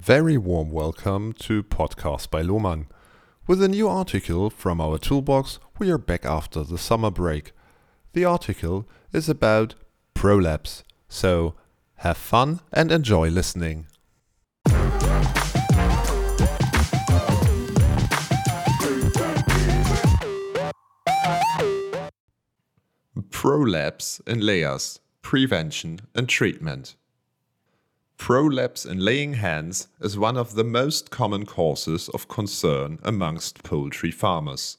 very warm welcome to Podcast by Lohmann. With a new article from our toolbox, we are back after the summer break. The article is about prolapse, so have fun and enjoy listening. Prolapse in layers, prevention and treatment. Prolapse in laying hens is one of the most common causes of concern amongst poultry farmers.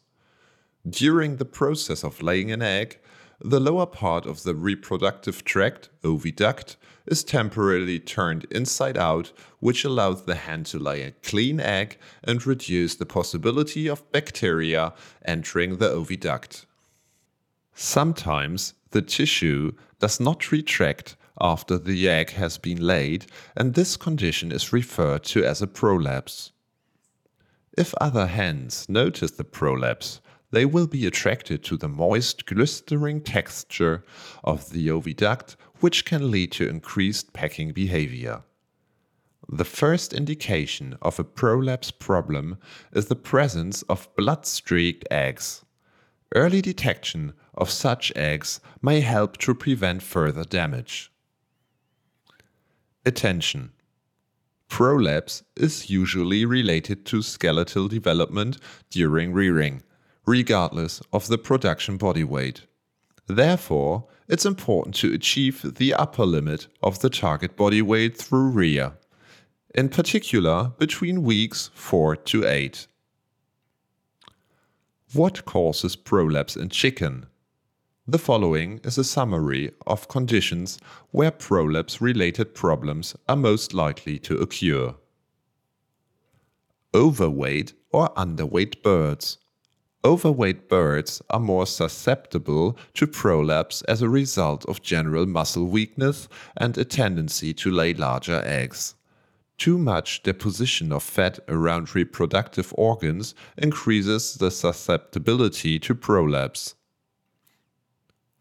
During the process of laying an egg, the lower part of the reproductive tract, oviduct, is temporarily turned inside out, which allows the hen to lay a clean egg and reduce the possibility of bacteria entering the oviduct. Sometimes the tissue does not retract after the egg has been laid, and this condition is referred to as a prolapse. If other hens notice the prolapse, they will be attracted to the moist, glistering texture of the oviduct, which can lead to increased pecking behavior. The first indication of a prolapse problem is the presence of blood streaked eggs. Early detection of such eggs may help to prevent further damage. Attention! Prolapse is usually related to skeletal development during rearing, regardless of the production body weight. Therefore, it's important to achieve the upper limit of the target body weight through rear, in particular between weeks 4 to 8. What causes prolapse in chicken? The following is a summary of conditions where prolapse related problems are most likely to occur. Overweight or underweight birds. Overweight birds are more susceptible to prolapse as a result of general muscle weakness and a tendency to lay larger eggs. Too much deposition of fat around reproductive organs increases the susceptibility to prolapse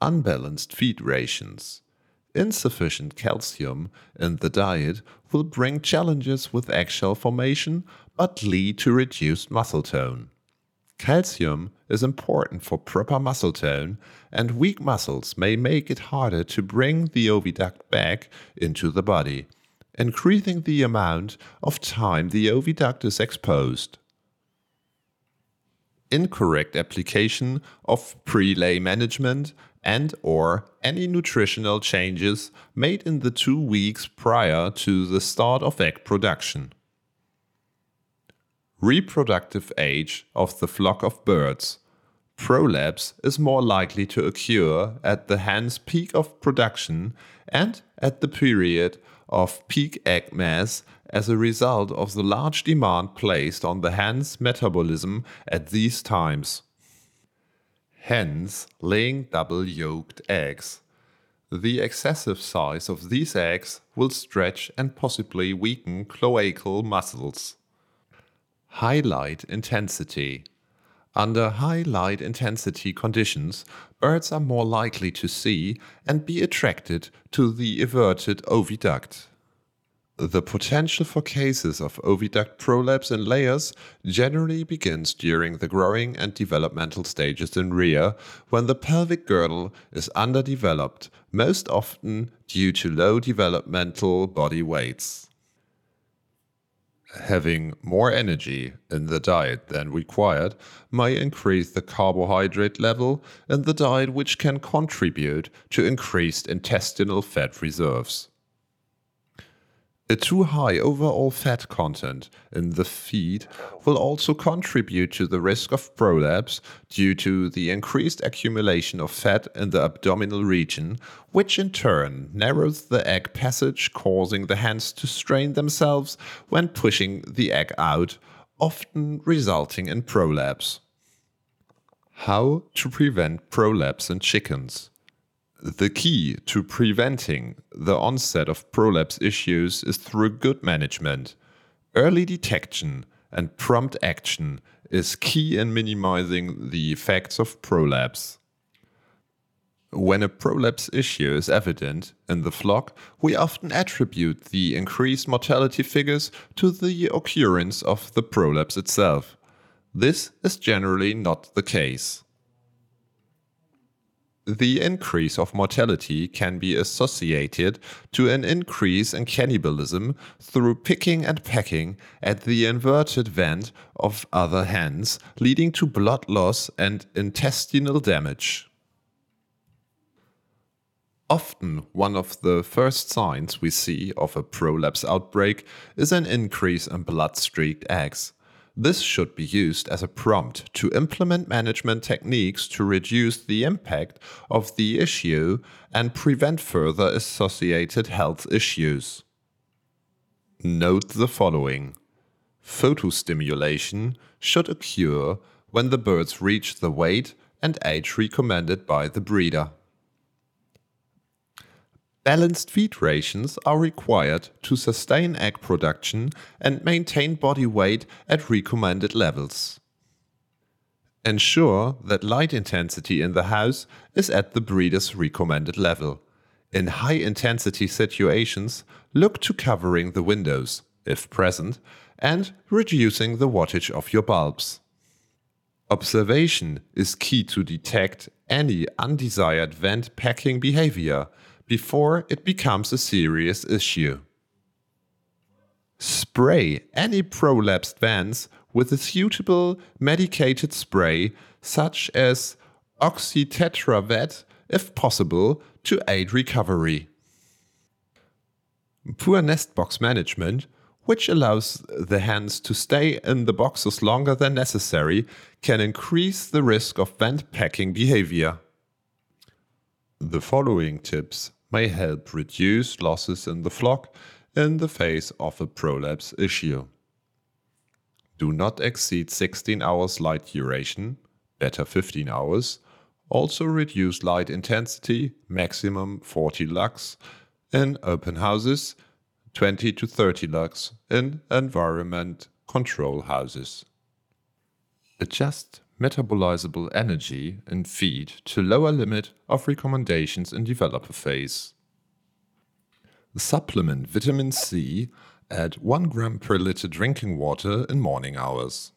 unbalanced feed rations. Insufficient calcium in the diet will bring challenges with eggshell formation but lead to reduced muscle tone. Calcium is important for proper muscle tone, and weak muscles may make it harder to bring the oviduct back into the body, increasing the amount of time the oviduct is exposed. Incorrect application of pre-lay management and or any nutritional changes made in the two weeks prior to the start of egg production. Reproductive age of the flock of birds. Prolapse is more likely to occur at the hen's peak of production and at the period of peak egg mass as a result of the large demand placed on the hen's metabolism at these times hens laying double yolked eggs. The excessive size of these eggs will stretch and possibly weaken cloacal muscles. High light intensity. Under high light intensity conditions, birds are more likely to see and be attracted to the everted oviduct. The potential for cases of oviduct prolapse in layers generally begins during the growing and developmental stages in rear when the pelvic girdle is underdeveloped, most often due to low developmental body weights. Having more energy in the diet than required may increase the carbohydrate level in the diet, which can contribute to increased intestinal fat reserves. A too high overall fat content in the feed will also contribute to the risk of prolapse due to the increased accumulation of fat in the abdominal region, which in turn narrows the egg passage, causing the hens to strain themselves when pushing the egg out, often resulting in prolapse. How to prevent prolapse in chickens? The key to preventing the onset of prolapse issues is through good management. Early detection and prompt action is key in minimizing the effects of prolapse. When a prolapse issue is evident in the flock, we often attribute the increased mortality figures to the occurrence of the prolapse itself. This is generally not the case. The increase of mortality can be associated to an increase in cannibalism through picking and pecking at the inverted vent of other hens, leading to blood loss and intestinal damage. Often, one of the first signs we see of a prolapse outbreak is an increase in blood streaked eggs. This should be used as a prompt to implement management techniques to reduce the impact of the issue and prevent further associated health issues. Note the following Photostimulation should occur when the birds reach the weight and age recommended by the breeder. Balanced feed rations are required to sustain egg production and maintain body weight at recommended levels. Ensure that light intensity in the house is at the breeder's recommended level. In high intensity situations, look to covering the windows, if present, and reducing the wattage of your bulbs. Observation is key to detect any undesired vent pecking behavior before it becomes a serious issue. Spray any prolapsed vents with a suitable medicated spray such as oxytetravet if possible to aid recovery. Poor nest box management, which allows the hens to stay in the boxes longer than necessary, can increase the risk of vent pecking behavior. The following tips may help reduce losses in the flock in the face of a prolapse issue. Do not exceed 16 hours light duration, better 15 hours. Also reduce light intensity, maximum 40 lux in open houses, 20 to 30 lux in environment control houses. Adjust metabolizable energy and feed to lower limit of recommendations in developer phase. Supplement vitamin C at 1 gram per liter drinking water in morning hours.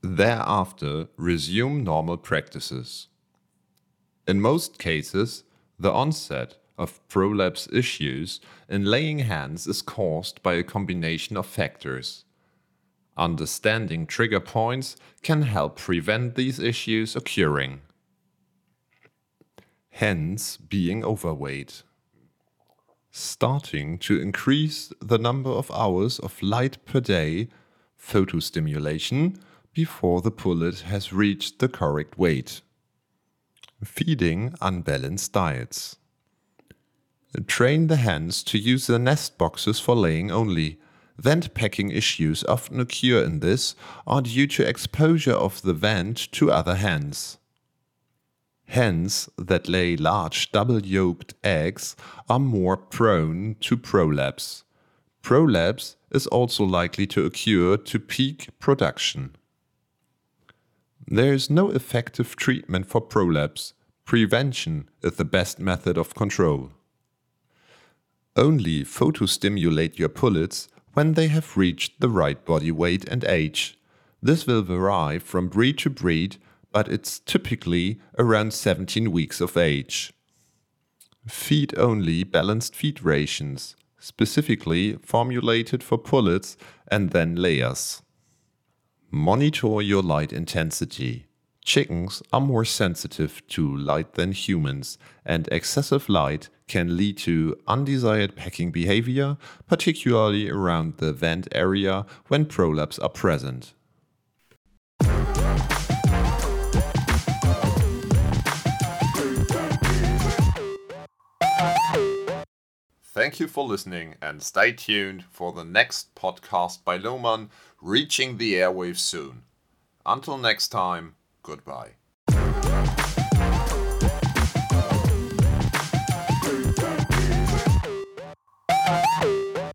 Thereafter, resume normal practices. In most cases, the onset of prolapse issues in laying hens is caused by a combination of factors Understanding trigger points can help prevent these issues occurring. Hence, being overweight. Starting to increase the number of hours of light per day, photostimulation, before the pullet has reached the correct weight. Feeding unbalanced diets. Train the hens to use the nest boxes for laying only Vent pecking issues often occur in this are due to exposure of the vent to other hens. Hens that lay large double-yolked eggs are more prone to prolapse. Prolapse is also likely to occur to peak production. There is no effective treatment for prolapse. Prevention is the best method of control. Only photostimulate your pullets when they have reached the right body weight and age. This will vary from breed to breed, but it's typically around 17 weeks of age. Feed only balanced feed rations, specifically formulated for pullets and then layers. Monitor your light intensity. Chickens are more sensitive to light than humans, and excessive light can lead to undesired pecking behavior, particularly around the vent area when prolapse are present. Thank you for listening and stay tuned for the next podcast by Lohmann reaching the airwaves soon. Until next time, Goodbye.